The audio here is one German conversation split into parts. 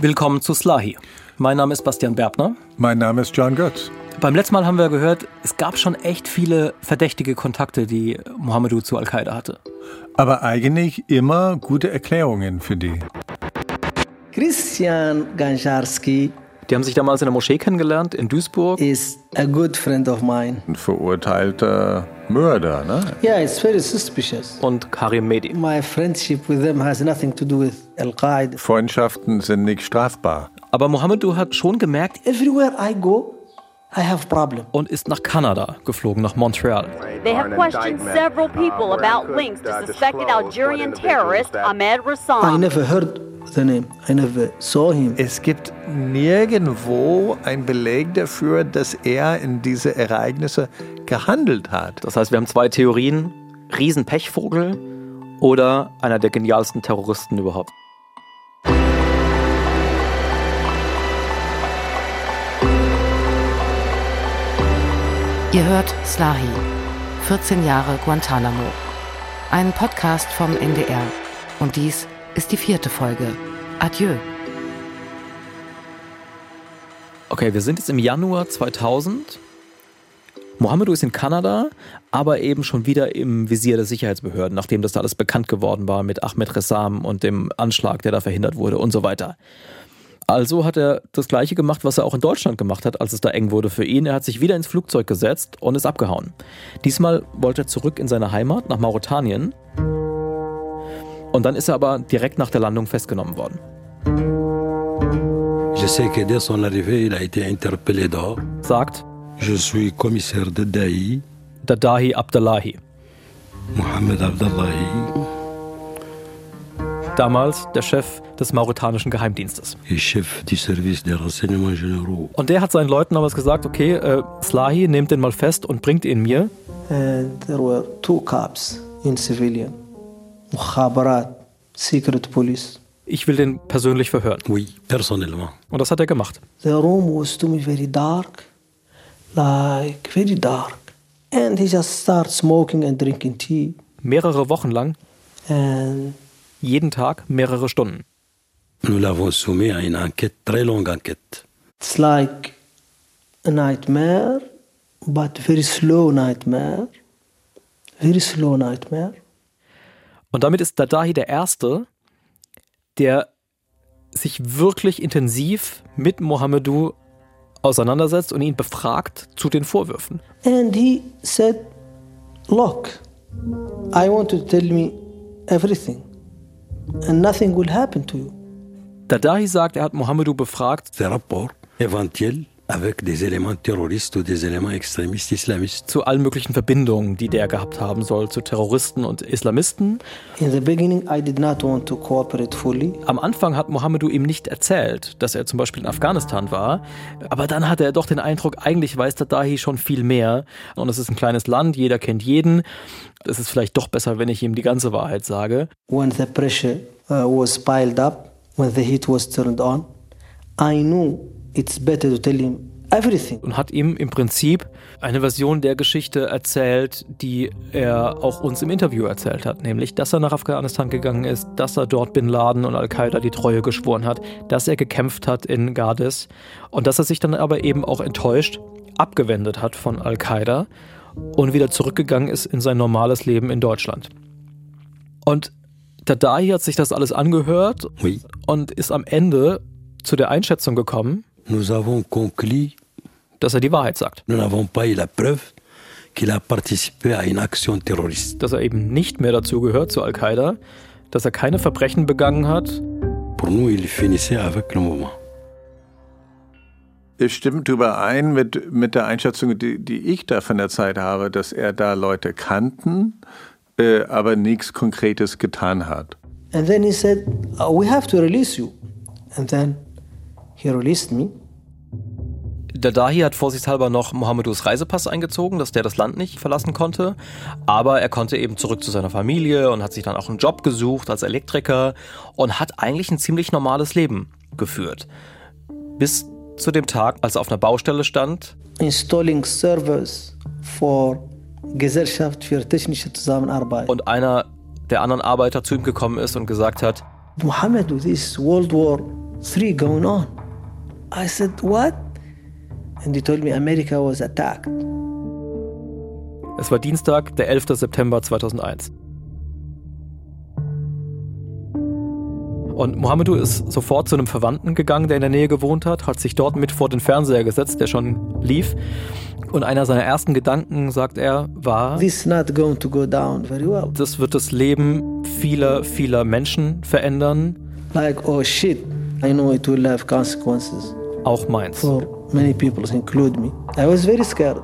Willkommen zu Slahi. Mein Name ist Bastian Berbner. Mein Name ist John Götz. Beim letzten Mal haben wir gehört, es gab schon echt viele verdächtige Kontakte, die Mohamedou zu Al-Qaida hatte. Aber eigentlich immer gute Erklärungen für die. Christian Ganjarski die haben sich damals in der Moschee kennengelernt in Duisburg. Is a good friend of mine. Ein verurteilter Mörder, ne? Yeah, it's very suspicious. Und Karim Mehdi. My friendship with them has nothing to do with Al-Qaeda. Freundschaften sind nicht strafbar. Aber Mohamedou hat schon gemerkt, everywhere I go, I have problem. Und ist nach Kanada geflogen, nach Montreal. They have questioned several people about links to suspected Algerian terrorist Ahmed Rassam. I never heard Es gibt nirgendwo ein Beleg dafür, dass er in diese Ereignisse gehandelt hat. Das heißt, wir haben zwei Theorien: Riesenpechvogel oder einer der genialsten Terroristen überhaupt. Ihr hört Slahi, 14 Jahre Guantanamo. Ein Podcast vom NDR. Und dies ist die vierte Folge. Adieu. Okay, wir sind jetzt im Januar 2000. Mohamedou ist in Kanada, aber eben schon wieder im Visier der Sicherheitsbehörden, nachdem das da alles bekannt geworden war mit Ahmed Ressam und dem Anschlag, der da verhindert wurde und so weiter. Also hat er das Gleiche gemacht, was er auch in Deutschland gemacht hat, als es da eng wurde für ihn. Er hat sich wieder ins Flugzeug gesetzt und ist abgehauen. Diesmal wollte er zurück in seine Heimat, nach Mauretanien. Und dann ist er aber direkt nach der Landung festgenommen worden. Je sais que dès son arrivée, il a été interpellé dehors. Sagt. Je suis commissaire de Dahi. Dadahi Abdullahi. Mohammed Abdullahi. Damals der Chef des mauretanischen Geheimdienstes. Chef du service des renseignements généraux. Und der hat seinen Leuten damals gesagt, okay, äh, Slahi, nehmt den mal fest und bringt ihn mir. And there were two cops in civilian. Mukhabarat, Secret Police. Ich will den persönlich verhören. Oui, personnellement. Und das hat er gemacht. The room was to me very dark, like very dark. And he just started smoking and drinking tea. Mehrere Wochen lang. And jeden Tag mehrere Stunden. Nous l'avons soumis à une enquête, très longue enquête. It's like a nightmare, but very slow nightmare. Very slow nightmare. Und damit ist Dadahi der Erste, der sich wirklich intensiv mit Mohamedou auseinandersetzt und ihn befragt zu den Vorwürfen. And he said, look, I want to tell me everything and nothing will happen to you. Dadahi sagt, er hat Mohamedou befragt. Der Rapport, eventuell avec des éléments terroristes ou des éléments extrémistes islamistes. Zu allen möglichen Verbindungen, die der gehabt haben soll zu Terroristen und Islamisten. In the beginning I did not want to cooperate fully. Am Anfang hat Mohamedou ihm nicht erzählt, dass er zum Beispiel in Afghanistan war, aber dann hatte er doch den Eindruck, eigentlich weiß Dadahi schon viel mehr und es ist ein kleines Land, jeder kennt jeden. Es ist vielleicht doch besser, wenn ich ihm die ganze Wahrheit sage. When the pressure uh, was piled up, when the heat was turned on, I knew it's better to tell him everything. Und hat ihm im Prinzip eine Version der Geschichte erzählt, die er auch uns im Interview erzählt hat, nämlich, dass er nach Afghanistan gegangen ist, dass er dort Bin Laden und Al-Qaida die Treue geschworen hat, dass er gekämpft hat in Gades und dass er sich dann aber eben auch enttäuscht abgewendet hat von Al-Qaida und wieder zurückgegangen ist in sein normales Leben in Deutschland. Und Dadahi hat sich das alles angehört oui. und ist am Ende zu der Einschätzung gekommen, dass er die Wahrheit sagt. Nous n'avons pas eu la preuve qu'il a participé à une action terroriste. Dass er eben nicht mehr dazu gehört zu Al-Qaida, dass er keine Verbrechen begangen hat. Pour nous, il finissait avec le moment. Es stimmt überein mit, mit der Einschätzung, die, die ich da von der Zeit habe, dass er da Leute kannten, äh, aber nichts Konkretes getan hat. And then he said, oh, we have to release you. And then he released me. Dadahi hat vorsichtshalber noch Mohamedous Reisepass eingezogen, dass der das Land nicht verlassen konnte. Aber er konnte eben zurück zu seiner Familie und hat sich dann auch einen Job gesucht als Elektriker und hat eigentlich ein ziemlich normales Leben geführt. Bis zu dem Tag, als er auf einer Baustelle stand. Installing servers for Gesellschaft für technische Zusammenarbeit. Und einer der anderen Arbeiter zu ihm gekommen ist und gesagt hat, Mohammed, this World War three going on. I said, What? And he told me America was attacked. Es war Dienstag, der 11. September 2001. Und Mohamedou ist sofort zu einem Verwandten gegangen, der in der Nähe gewohnt hat, hat sich dort mit vor den Fernseher gesetzt, der schon lief. Und einer seiner ersten Gedanken, sagt er, war, This not going to go down very well. das wird das Leben vieler, vieler Menschen verändern, Like, oh shit, I know it will have consequences auch meins. for many people, include me. I was very scared.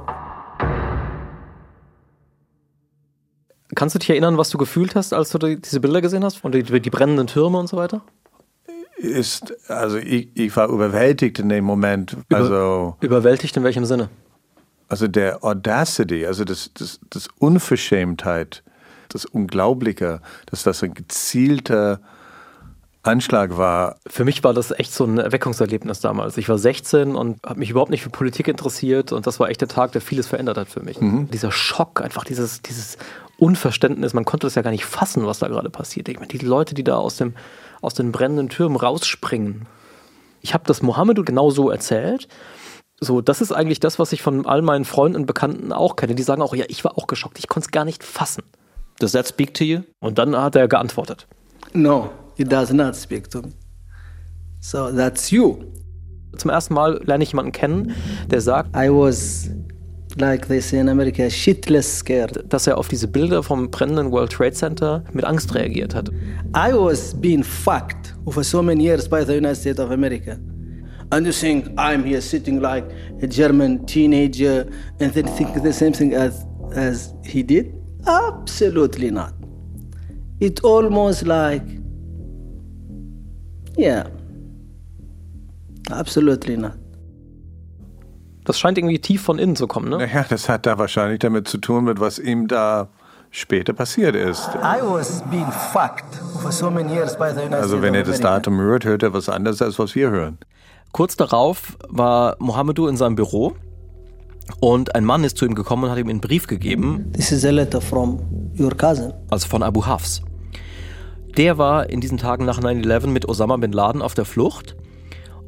Kannst du dich erinnern, was du gefühlt hast, als du die, diese Bilder gesehen hast und die, die brennenden Türme und so weiter? Ist, also ich, ich war überwältigt in dem Moment. Also, Überwältigt in welchem Sinne? also der Audacity, also das, das, das Unverschämtheit, das Unglaubliche, dass das ein gezielter Anschlag war. Für mich war das echt so ein Erweckungserlebnis damals. Ich war 16 und habe mich überhaupt nicht für Politik interessiert und das war echt der Tag, der vieles verändert hat für mich. Dieser Schock, einfach dieses, dieses Unverständnis, man konnte das ja gar nicht fassen, was da gerade passiert. Ich meine, die Leute, die da aus, dem, aus den brennenden Türmen rausspringen. Ich habe das Mohammed genau so erzählt. So, das ist eigentlich das, was ich von all meinen Freunden und Bekannten auch kenne. Die sagen auch, ja, ich war auch geschockt, ich konnte es gar nicht fassen. Does that speak to you? Und dann hat er geantwortet. No, it does not speak to me. So that's you. Zum ersten Mal lerne ich jemanden kennen, der sagt, I was, like they say in America, shitless scared. dass er auf diese Bilder vom brennenden World Trade Center mit Angst reagiert hat. I was being fucked for so many years by the United States of America. And you think I'm here sitting like a German teenager and then think the same thing as, as he did? Absolutely not. It almost like, yeah, absolutely not. Das scheint irgendwie tief von innen zu kommen, ne? Naja, das hat da wahrscheinlich damit zu tun, mit was ihm da später passiert ist. I was being fucked for so many years by the United Also wenn er das. Datum hört, hört er was anderes, als was wir hören. Kurz darauf war Mohamedou in seinem Büro und ein Mann ist zu ihm gekommen und hat ihm einen Brief gegeben, This is a letter from your cousin. also von Abu Hafs. Der war in diesen Tagen nach 9-11 mit Osama bin Laden auf der Flucht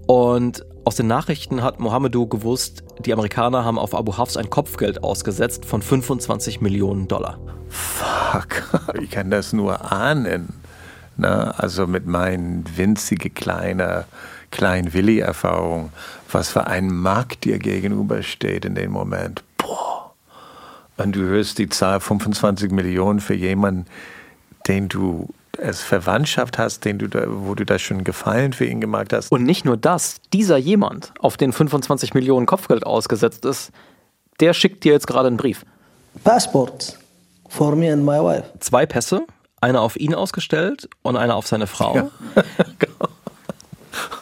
und aus den Nachrichten hat Mohamedou gewusst, die Amerikaner haben auf Abu Hafs ein Kopfgeld ausgesetzt von 25 Millionen Dollar. Fuck, ich kann das nur ahnen. Na, also mit meinen winzige kleiner kleinen Willi-Erfahrung, was für ein Markt dir gegenübersteht in dem Moment. Boah. Und du hörst die Zahl 25 Millionen für jemanden, den du als Verwandtschaft hast, den du da, wo du da schon Gefallen für ihn gemacht hast. Und nicht nur das, dieser jemand, auf den 25 Millionen Kopfgeld ausgesetzt ist, der schickt dir jetzt gerade einen Brief. Passports for me and my wife. Zwei Pässe, einer auf ihn ausgestellt und einer auf seine Frau. Fuck.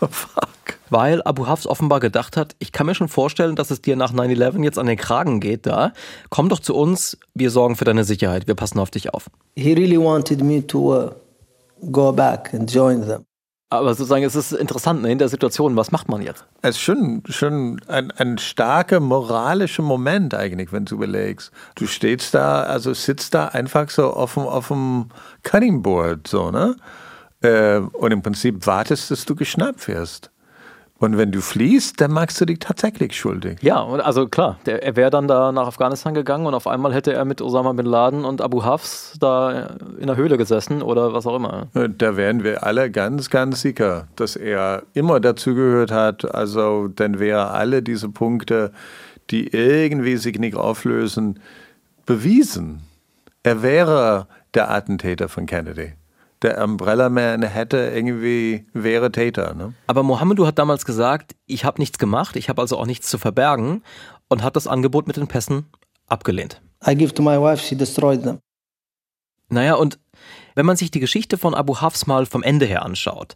Weil Abu Hafs offenbar gedacht hat, ich kann mir schon vorstellen, dass es dir nach 9-11 jetzt an den Kragen geht da. Komm doch zu uns, wir sorgen für deine Sicherheit, wir passen auf dich auf. He really wanted me to uh, go back and join them. Aber sozusagen, es ist interessant ne, in der Situation, was macht man jetzt? Es ist schon, schon ein, ein starker moralischer Moment eigentlich, wenn du überlegst. Du stehst da, also sitzt da einfach so auf dem, auf dem Cutting Board, so, ne? Äh, Und im Prinzip wartest, dass du geschnappt wirst. Und wenn du fliehst, dann machst du dich tatsächlich schuldig. Ja, also klar, der, er wäre dann da nach Afghanistan gegangen und auf einmal hätte er mit Osama bin Laden und Abu Hafs da in der Höhle gesessen oder was auch immer. Äh, Da wären wir alle ganz, ganz sicher, dass er immer dazugehört hat. Also dann wäre alle diese Punkte, die irgendwie sich nicht auflösen, bewiesen. Er wäre der Attentäter von Kennedy. Der Umbrella Man hätte irgendwie, wäre Täter. Ne? Aber Mohamedou hat damals gesagt, ich habe nichts gemacht, ich habe also auch nichts zu verbergen und hat das Angebot mit den Pässen abgelehnt. I give to my wife, she destroyed them. Naja, und wenn man sich die Geschichte von Abu Hafs mal vom Ende her anschaut,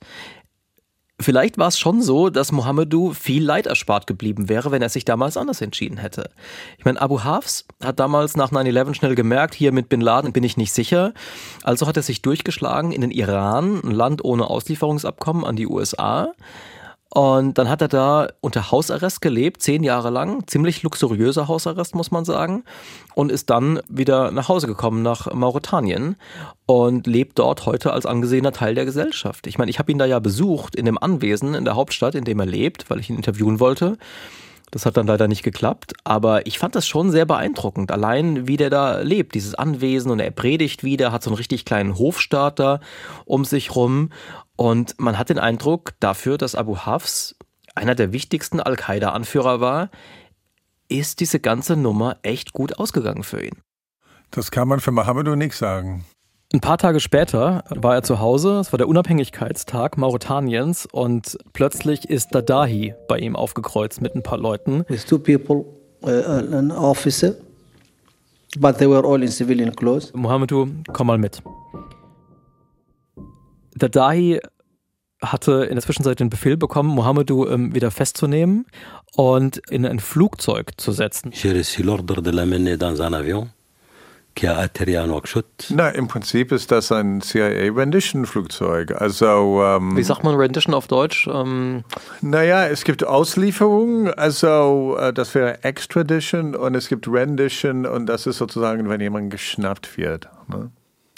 vielleicht war es schon so, dass Mohamedou viel Leid erspart geblieben wäre, wenn er sich damals anders entschieden hätte. Ich meine, Abu Hafs hat damals nach 9-11 schnell gemerkt, hier mit Bin Laden bin ich nicht sicher. Also hat er sich durchgeschlagen in den Iran, ein Land ohne Auslieferungsabkommen an die USA. Und dann hat er da unter Hausarrest gelebt, zehn Jahre lang, ziemlich luxuriöser Hausarrest, muss man sagen, und ist dann wieder nach Hause gekommen nach Mauretanien und lebt dort heute als angesehener Teil der Gesellschaft. Ich meine, ich habe ihn da ja besucht in dem Anwesen in der Hauptstadt, in dem er lebt, weil ich ihn interviewen wollte. Das hat dann leider nicht geklappt, aber ich fand das schon sehr beeindruckend. Allein wie der da lebt, dieses Anwesen und er predigt wieder, hat so einen richtig kleinen Hofstaat da um sich rum und man hat den Eindruck dafür, dass Abu Hafs einer der wichtigsten Al-Qaida-Anführer war, ist diese ganze Nummer echt gut ausgegangen für ihn. Das kann man für Mohammedo nicht sagen. Ein paar Tage später war er zu Hause, es war der Unabhängigkeitstag Mauretaniens und plötzlich ist Dadahi bei ihm aufgekreuzt mit ein paar Leuten. With two people, uh, an officer, but they were all in civilian clothes. Mohamedou, komm mal mit. Dadahi hatte in der Zwischenzeit den Befehl bekommen, Mohamedou ähm, wieder festzunehmen und in ein Flugzeug zu setzen. Na, im Prinzip ist das ein CIA-Rendition-Flugzeug. Also, ähm, Wie sagt man Rendition auf Deutsch? Ähm, naja, es gibt Auslieferung, also äh, das wäre Extradition und es gibt Rendition und das ist sozusagen, wenn jemand geschnappt wird. Ne?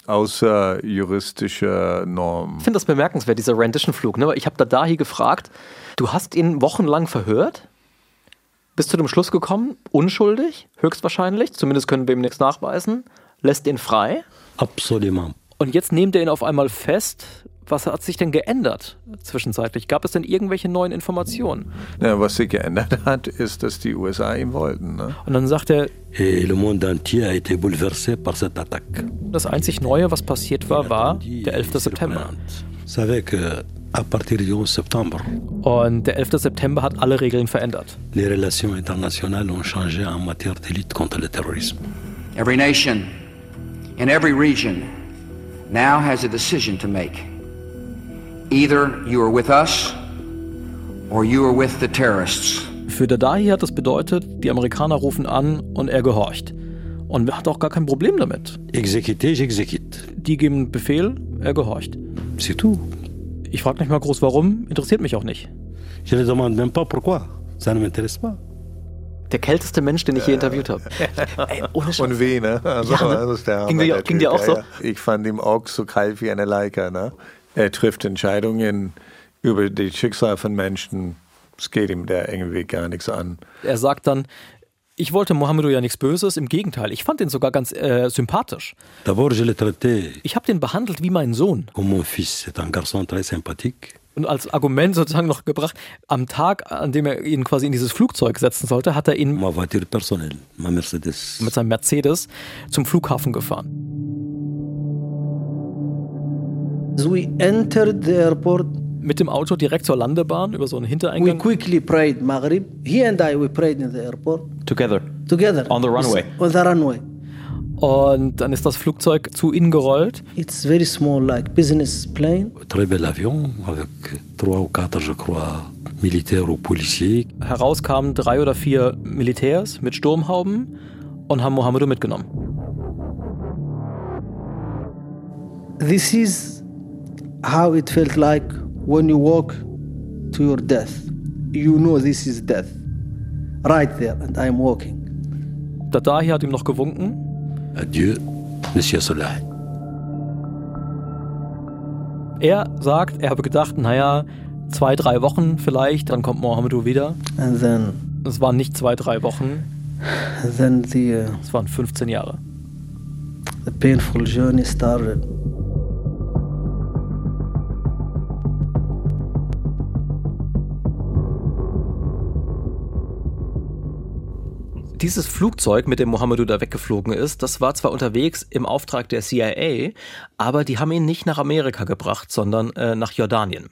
Außer juristischer Norm. ich finde das bemerkenswert, dieser Rendition-Flug. Ne? Ich habe Dadahi gefragt, du hast ihn wochenlang verhört? Bist zu dem Schluss gekommen, unschuldig, höchstwahrscheinlich, zumindest können wir ihm nichts nachweisen, lässt ihn frei. Absolument. Und jetzt nehmt ihr ihn auf einmal fest. Was hat sich denn geändert zwischenzeitlich? Gab es denn irgendwelche neuen Informationen? Ja, was sich geändert hat, ist, dass die USA ihn wollten. Ne? Und dann sagt er, das einzig Neue, was passiert war, war der 11. September. Vous savez que à partir du 11 septembre, Und der 11. September hat alle Regeln verändert. les relations internationales ont changé en matière de lutte contre le terrorisme. Every nation in every region now has a decision to make. Either you are with us or you are with the terrorists. Für Dadahi hat das bedeutet, die Amerikaner rufen an und er gehorcht. Und er hat auch gar kein Problem damit. Exécuter, j'exécute. Die geben Befehl, er gehorcht. C'est tout. Ich frage nicht mal groß warum, interessiert mich auch nicht. Je ne demande même pas pourquoi. Ça ne m'intéresse pas. Der kälteste Mensch, den ich je interviewt habe. Ey, ohne Scheiß. Und wie, ne? Also, Ja, ne? das ist der Ging Hammer, der ging Typ, dir auch ja, so? Ja. Ich fand ihn auch so kalt wie eine Leica, ne? Er trifft Entscheidungen über die Schicksal von Menschen. Es geht ihm da irgendwie gar nichts an. Er sagt dann, ich wollte Mohamedou ja nichts Böses, im Gegenteil, ich fand ihn sogar ganz äh, sympathisch. Ich habe den behandelt wie meinen Sohn. Und als Argument sozusagen noch gebracht, am Tag, an dem er ihn quasi in dieses Flugzeug setzen sollte, hat er ihn mit seinem Mercedes zum Flughafen gefahren. As we entered the airport, Mit dem Auto direkt zur Landebahn über so einen we Hintereingang. quickly prayed Maghrib. He and I, we prayed in the airport Together. together. On the runway. On the runway. Und dann ist das Flugzeug zu ihnen gerollt. It's very small, like business plane. Très bel avion avec trois ou quatre, je crois, militaires ou policiers. Heraus kamen drei oder vier Militärs mit Sturmhauben und haben Mohamedou mitgenommen. This is how it felt like when you walk to your death. You know this is death. Right there, and I'm walking. Dadahi hat ihm noch gewunken. Adieu, Monsieur Solah. Er sagt, er habe gedacht, naja, zwei, drei Wochen vielleicht, dann kommt Mohamedou wieder. And then, Es waren nicht zwei, drei Wochen, then the, uh, es waren 15 Jahre. the painful journey started. Dieses Flugzeug, mit dem Mohamedou da weggeflogen ist, das war zwar unterwegs im Auftrag der CIA, aber die haben ihn nicht nach Amerika gebracht, sondern äh, nach Jordanien.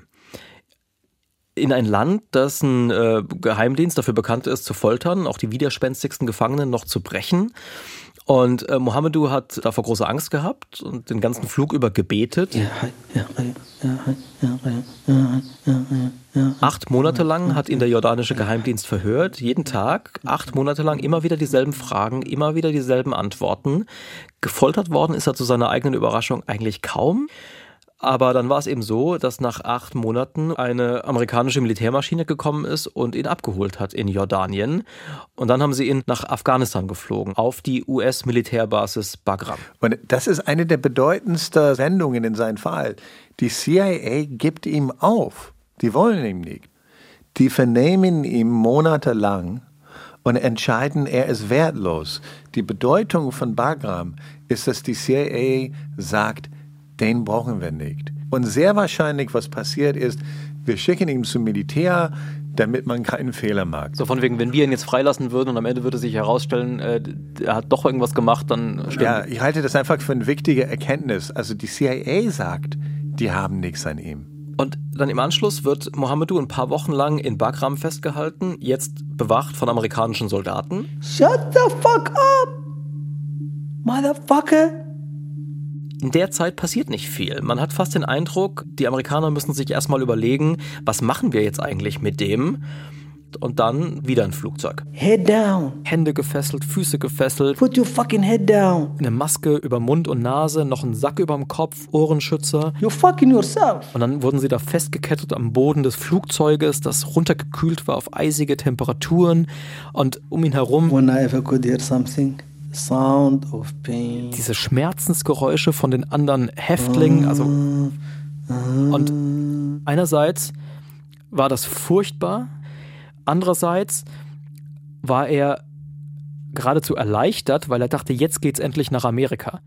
In ein Land, dessen äh, Geheimdienst dafür bekannt ist, zu foltern, auch die widerspenstigsten Gefangenen noch zu brechen. Und äh, Mohamedou hat davor große Angst gehabt und den ganzen Flug über gebetet. Acht Monate lang hat ihn der jordanische Geheimdienst verhört, jeden Tag, acht Monate lang immer wieder dieselben Fragen, immer wieder dieselben Antworten. Gefoltert worden ist er zu seiner eigenen Überraschung eigentlich kaum. Aber dann war es eben so, dass nach acht Monaten eine amerikanische Militärmaschine gekommen ist und ihn abgeholt hat in Jordanien. Und dann haben sie ihn nach Afghanistan geflogen, auf die US-Militärbasis Bagram. Und das ist eine der bedeutendsten Sendungen in seinem Fall. Die CIA gibt ihm auf. Die wollen ihn nicht. Die vernehmen ihn monatelang und entscheiden, er ist wertlos. Die Bedeutung von Bagram ist, dass die CIA sagt, den brauchen wir nicht. Und sehr wahrscheinlich, was passiert ist, wir schicken ihn zum Militär, damit man keinen Fehler macht. So von wegen, wenn wir ihn jetzt freilassen würden und am Ende würde sich herausstellen, äh, er hat doch irgendwas gemacht, dann stimmt. Ja, ich halte das einfach für eine wichtige Erkenntnis. Also die CIA sagt, die haben nichts an ihm. Und dann im Anschluss wird Mohamedou ein paar Wochen lang in Bagram festgehalten, jetzt bewacht von amerikanischen Soldaten. Shut the fuck up! Motherfucker! In der Zeit passiert nicht viel. Man hat fast den Eindruck, die Amerikaner müssen sich erstmal überlegen, was machen wir jetzt eigentlich mit dem? Und dann wieder ein Flugzeug. Head down. Hände gefesselt, Füße gefesselt. Put your fucking head down. Eine Maske über Mund und Nase, noch ein Sack überm Kopf, Ohrenschützer. You're fucking yourself. Und dann wurden sie da festgekettet am Boden des Flugzeuges, das runtergekühlt war auf eisige Temperaturen. Und um ihn herum. When I ever could hear something. Sound of pain. Diese Schmerzensgeräusche von den anderen Häftlingen, also und einerseits war das furchtbar, andererseits war er geradezu erleichtert, weil er dachte, jetzt geht's endlich nach Amerika.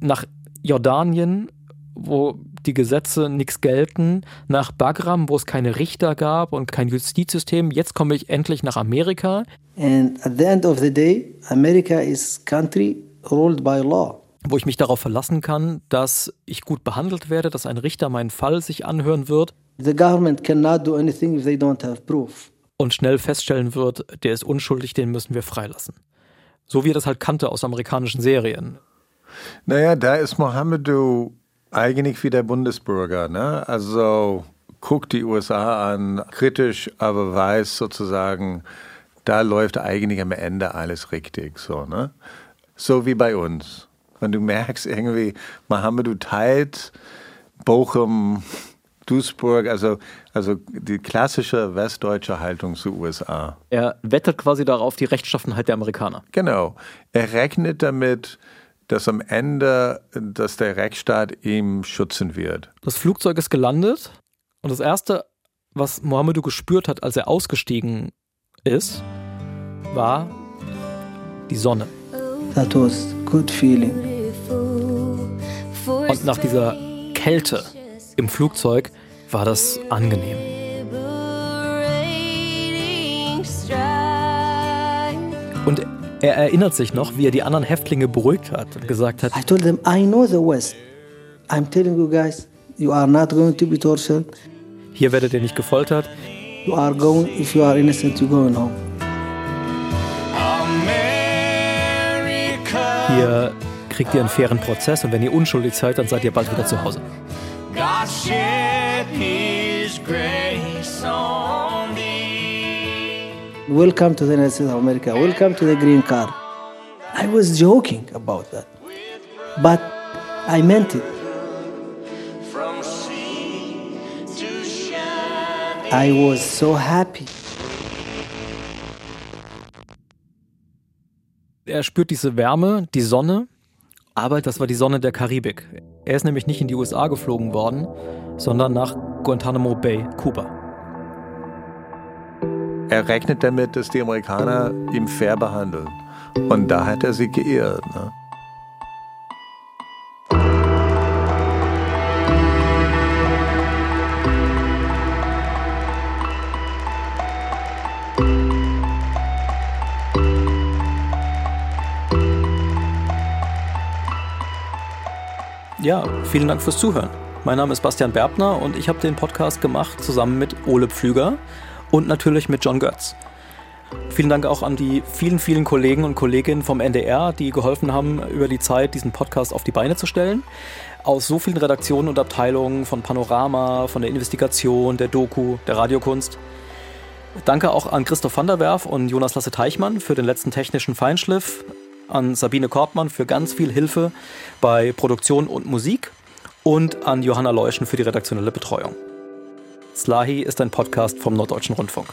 Nach Jordanien, wo die Gesetze nichts gelten, nach Bagram, wo es keine Richter gab und kein Justizsystem. Jetzt komme ich endlich nach Amerika. And at the end of the day, America is country ruled by law. Wo ich mich darauf verlassen kann, dass ich gut behandelt werde, dass ein Richter meinen Fall sich anhören wird. The government cannot do anything if they don't have proof. Und schnell feststellen wird, der ist unschuldig, den müssen wir freilassen. So wie er das halt kannte aus amerikanischen Serien. Naja, da ist Mohammedu eigentlich wie der Bundesbürger, ne? Also guckt die USA an, kritisch, aber weiß sozusagen, da läuft eigentlich am Ende alles richtig, so, ne? So wie bei uns. Und du merkst irgendwie, Mohammed teilt Bochum, Duisburg, also, also die klassische westdeutsche Haltung zu USA. Er wettet quasi darauf die Rechtschaffenheit der Amerikaner. Genau. Er rechnet damit, dass am Ende, dass der Rechtsstaat ihm schützen wird. Das Flugzeug ist gelandet und das Erste, was Mohamedou gespürt hat, als er ausgestiegen ist, war die Sonne. That was good feeling. Und nach dieser Kälte im Flugzeug war das angenehm. Und er erinnert sich noch, wie er die anderen Häftlinge beruhigt hat und gesagt hat, I told them, I know the West. I'm telling you guys, you are not going to be tortured. Hier werdet ihr nicht gefoltert. You are going, if you are innocent, you're going home. Hier kriegt ihr einen fairen Prozess und wenn ihr unschuldig seid, dann seid ihr bald wieder zu Hause. God shed his grace Welcome to the United States of America. Welcome to the green card. I was joking about that. But I meant it. I was so happy. Er spürt diese Wärme, die Sonne, aber das war die Sonne der Karibik. Er ist nämlich nicht in die USA geflogen worden, sondern nach Guantanamo Bay, Kuba. Er rechnet damit, dass die Amerikaner ihn fair behandeln. Und da hat er sich geirrt. Ne? Ja, vielen Dank fürs Zuhören. Mein Name ist Bastian Berbner und ich habe den Podcast gemacht zusammen mit Ole Pflüger und natürlich mit John Götz. Vielen Dank auch an die vielen, vielen Kollegen und Kolleginnen vom NDR, die geholfen haben, über die Zeit diesen Podcast auf die Beine zu stellen. Aus so vielen Redaktionen und Abteilungen von Panorama, von der Investigation, der Doku, der Radiokunst. Danke auch an Christoph van der Werf und Jonas Lasse Teichmann für den letzten technischen Feinschliff, an Sabine Korbmann für ganz viel Hilfe bei Produktion und Musik und an Johanna Leuschen für die redaktionelle Betreuung. Slahi ist ein Podcast vom Norddeutschen Rundfunk.